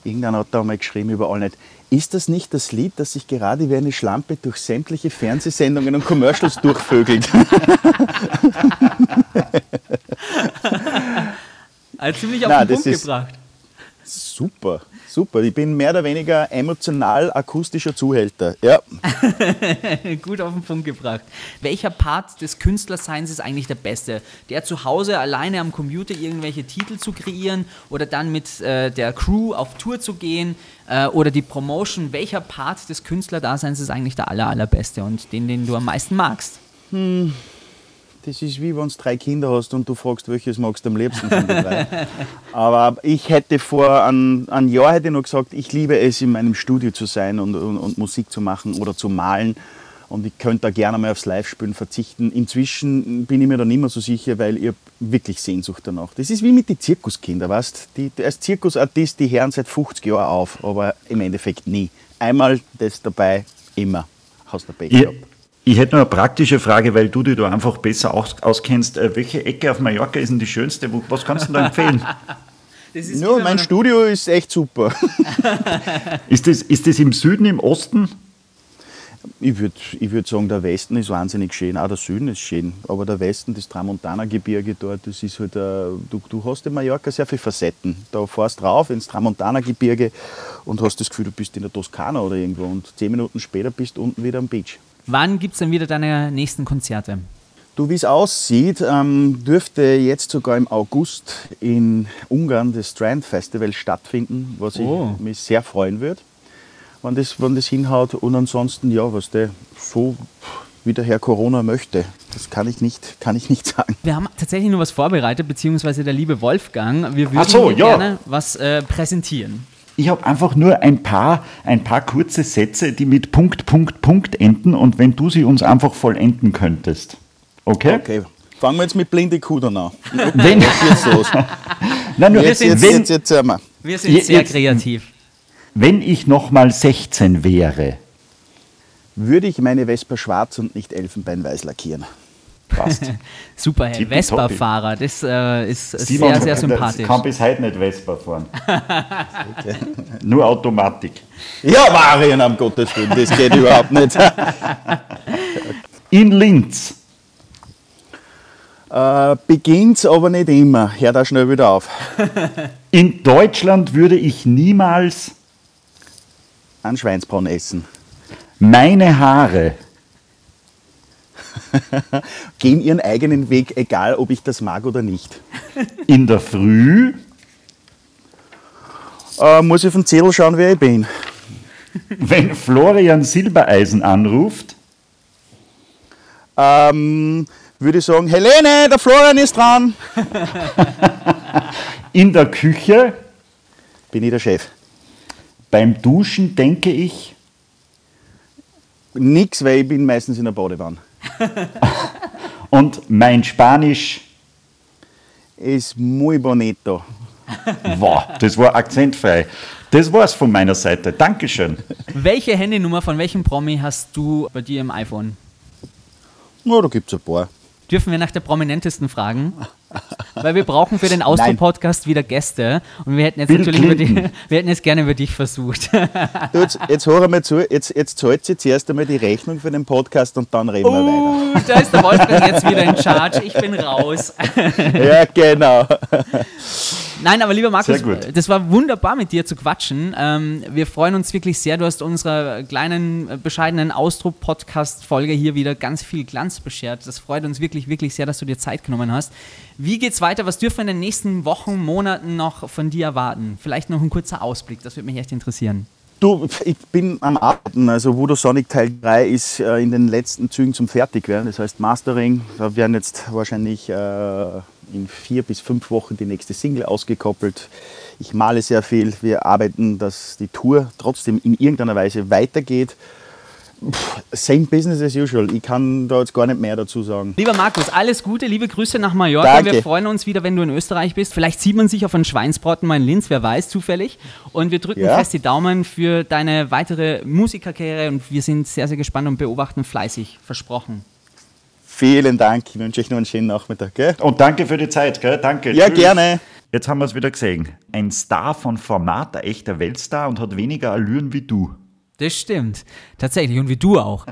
C: Irgendeiner hat da mal geschrieben über all nicht. Ist das nicht das Lied, das sich gerade wie eine Schlampe durch sämtliche Fernsehsendungen und Commercials durchvögelt?
B: Also ziemlich auf Nein, den Punkt gebracht.
C: Super, super. Ich bin mehr oder weniger emotional akustischer Zuhälter. Ja.
B: Gut auf den Punkt gebracht. Welcher Part des Künstlerseins ist eigentlich der beste? Der zu Hause alleine am Computer irgendwelche Titel zu kreieren oder dann mit äh, der Crew auf Tour zu gehen äh, oder die Promotion? Welcher Part des Künstlerdaseins ist eigentlich der aller, allerbeste und den, den du am meisten magst?
C: Hm. Das ist wie wenn du drei Kinder hast und du fragst, welches magst du am liebsten von den drei. Aber ich hätte vor einem, einem Jahr hätte noch gesagt, ich liebe es, in meinem Studio zu sein und, und, und Musik zu machen oder zu malen. Und ich könnte da gerne mal aufs Live-Spielen verzichten. Inzwischen bin ich mir da nicht mehr so sicher, weil ich wirklich Sehnsucht danach. Das ist wie mit den Zirkuskindern, weißt die, Als Zirkusartist, die hören seit 50 Jahren auf, aber im Endeffekt nie. Einmal das dabei, immer. Hast du Pech gehabt.
A: Ich hätte noch eine praktische Frage, weil du dich da einfach besser aus, auskennst. Äh, welche Ecke auf Mallorca ist denn die schönste? Was kannst du da empfehlen?
C: ja, mein Studio ist echt super.
A: ist, das, ist das im Süden, im Osten?
C: Ich würde ich würd sagen, der Westen ist wahnsinnig schön, auch der Süden ist schön. Aber der Westen, das Tramontana-Gebirge dort, das ist halt, ein, du, du hast in Mallorca sehr viele Facetten. Da fährst du rauf ins Tramontana-Gebirge und hast das Gefühl, du bist in der Toskana oder irgendwo. Und zehn Minuten später bist du unten wieder am Beach.
B: Wann gibt es denn wieder deine nächsten Konzerte?
C: Du, wie es aussieht, ähm, dürfte jetzt sogar im August in Ungarn das Strand Festival stattfinden, was oh. ich mich sehr freuen würde, wenn das, wenn das hinhaut. Und ansonsten, ja, was der so wie der Herr Corona möchte. Das kann ich nicht, kann ich nicht sagen.
B: Wir haben tatsächlich nur was vorbereitet, beziehungsweise der liebe Wolfgang. Wir würden so, ja. gerne was äh, präsentieren.
A: Ich habe einfach nur ein paar, ein paar kurze Sätze, die mit Punkt, Punkt, Punkt enden und wenn du sie uns einfach vollenden könntest. Okay?
C: Okay. Fangen wir jetzt mit blinde Kuh dann an.
B: Wenn, jetzt los. Nein, nur jetzt, jetzt, jetzt, jetzt, jetzt, wir sind wir sind sehr jetzt, kreativ.
A: Wenn ich nochmal 16 wäre,
C: Würde ich meine Vespa schwarz und nicht elfenbeinweiß lackieren?
A: Passt.
B: Super, Herr. Vespa-Fahrer, das äh, ist
A: Simon
B: sehr, sehr sympathisch.
A: kann bis heute nicht Vespa fahren. Nur Automatik.
C: Ja, Marian, um Gottes Willen, das geht überhaupt nicht.
A: In Linz,
C: Äh, beginnt's aber nicht immer. Hör da schnell wieder auf.
A: in Deutschland würde ich niemals
C: Ein Schweinsbraten essen.
A: meine Haare
C: Gehen ihren eigenen Weg, egal ob ich das mag oder nicht.
A: in der Früh
C: Äh, muss ich auf den Zettel schauen, wer ich bin.
A: Wenn Florian Silbereisen anruft,
C: Ähm, würde ich sagen, Helene, der Florian ist dran.
A: in der Küche,
C: Bin ich der Chef.
A: beim Duschen denke ich,
C: Nix, weil ich bin meistens in der Badewanne.
A: und mein Spanisch,
C: Es muy bonito.
A: wow, das war akzentfrei. Das war's von meiner Seite. Dankeschön.
B: Welche Handynummer von welchem Promi hast du bei dir im iPhone?
C: Na, da gibt's ein paar.
B: Dürfen wir nach der prominentesten fragen? Weil wir brauchen für den Austro-Podcast wieder Gäste und wir hätten jetzt
A: Bill
B: natürlich über die, wir hätten jetzt gerne über dich versucht.
C: Du, jetzt, jetzt hör mal zu, jetzt, jetzt zahlt sie zuerst einmal die Rechnung für den Podcast und dann reden
B: Oh, da ist der Wolfgang jetzt wieder in Charge. Ich bin raus.
C: wir weiter. Ja, genau.
B: Nein, aber lieber Markus, das war wunderbar mit dir zu quatschen. Ähm, wir freuen uns wirklich sehr. Du hast unserer kleinen, äh, bescheidenen Austro-Podcast-Folge hier wieder ganz viel Glanz beschert. Das freut uns wirklich, wirklich sehr, dass du dir Zeit genommen hast. Wie geht's weiter? Was dürfen wir in den nächsten Wochen, Monaten noch von dir erwarten? Vielleicht noch ein kurzer Ausblick, das würde mich echt interessieren.
C: Du, ich bin am Arbeiten. Also Voodoo Sonic Teil 3 ist äh, in den letzten Zügen zum Fertigwerden. Das heißt Mastering. Da werden jetzt wahrscheinlich äh, in vier bis fünf Wochen die nächste Single ausgekoppelt. Ich male sehr viel. Wir arbeiten, dass die Tour trotzdem in irgendeiner Weise weitergeht. Same business as usual. Ich kann da jetzt gar nicht mehr dazu sagen.
B: Lieber Markus, alles Gute, liebe Grüße nach Mallorca.
C: Danke.
B: Wir freuen uns wieder, wenn du in Österreich bist. Vielleicht sieht man sich auf einen Schweinsbraten mal in Linz, wer weiß, zufällig. Und wir drücken
C: Ja.
B: fest die Daumen für deine weitere Musikerkarriere und wir sind sehr, sehr gespannt und beobachten fleißig. Versprochen.
C: Vielen Dank. Ich wünsche euch noch einen schönen Nachmittag. Gell?
A: Und danke für die Zeit, gell? Danke.
C: Ja,
A: Tschüss.
C: gerne.
A: Jetzt haben wir es wieder gesehen. Ein Star von Format, ein echter Weltstar und hat weniger Allüren wie du.
B: Das stimmt. Tatsächlich. Und wie du auch.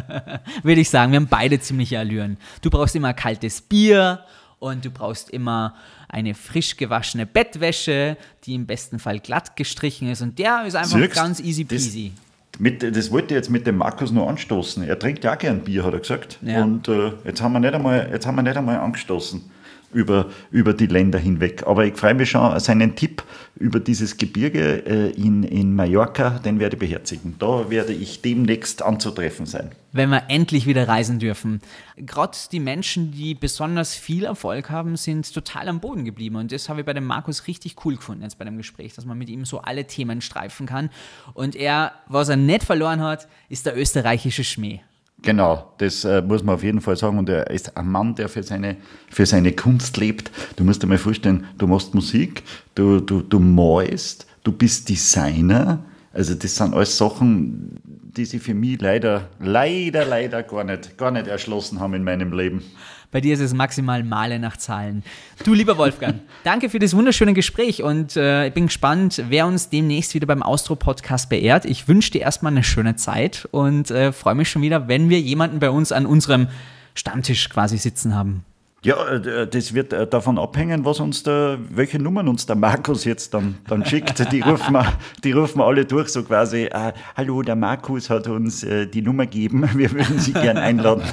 B: Würde ich sagen, wir haben beide ziemliche Allüren. Du brauchst immer kaltes Bier und du brauchst immer eine frisch gewaschene Bettwäsche, die im besten Fall glatt gestrichen ist. Und der ist einfach
A: Siehst,
B: ganz easy
A: das-
B: peasy.
A: Mit, das wollte ich jetzt mit dem Markus noch anstoßen. Er trinkt ja gern Bier, hat er gesagt.
B: Ja.
A: Und äh, jetzt, haben wir nicht einmal, jetzt haben wir nicht einmal angestoßen über, über die Länder hinweg. Aber ich freue mich schon, seinen Tipp über dieses Gebirge äh, in, in Mallorca, den werde ich beherzigen. Da werde ich demnächst anzutreffen sein.
B: wenn wir endlich wieder reisen dürfen. Gerade die Menschen, die besonders viel Erfolg haben, sind total am Boden geblieben. Und das habe ich bei dem Markus richtig cool gefunden jetzt bei dem Gespräch, dass man mit ihm so alle Themen streifen kann. Und er, was er nicht verloren hat, ist der österreichische Schmäh.
A: Genau, das äh, muss man auf jeden Fall sagen. Und er ist ein Mann, der für seine, für seine Kunst lebt. Du musst dir mal vorstellen, du machst Musik, du, du, du malst, du bist Designer. Also das sind alles Sachen, die sich für mich leider, leider, leider gar nicht, gar nicht erschlossen haben in meinem Leben.
B: Bei dir ist es maximal Male nach Zahlen. Du, lieber Wolfgang, danke für das wunderschöne Gespräch und äh, ich bin gespannt, wer uns demnächst wieder beim Austro-Podcast beehrt. Ich wünsche dir erstmal eine schöne Zeit und äh, freue mich schon wieder, wenn wir jemanden bei uns an unserem Stammtisch quasi sitzen haben.
A: Ja, äh, das wird äh, davon abhängen, was uns der, welche Nummern uns der Markus jetzt dann, dann schickt. Die rufen, wir, die rufen wir alle durch, so quasi, äh, hallo, der Markus hat uns äh, die Nummer gegeben, wir würden Sie gern einladen.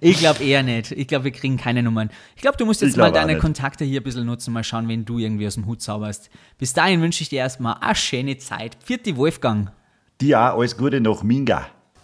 B: Ich glaube eher nicht. Ich glaube, wir kriegen keine Nummern. Ich glaube, du musst jetzt mal deine. Kontakte hier ein bisschen nutzen, mal schauen, wen du irgendwie aus dem Hut zauberst. Bis dahin wünsche ich dir erstmal eine schöne Zeit. Vierte Wolfgang.
A: Dir auch alles Gute nach Minga.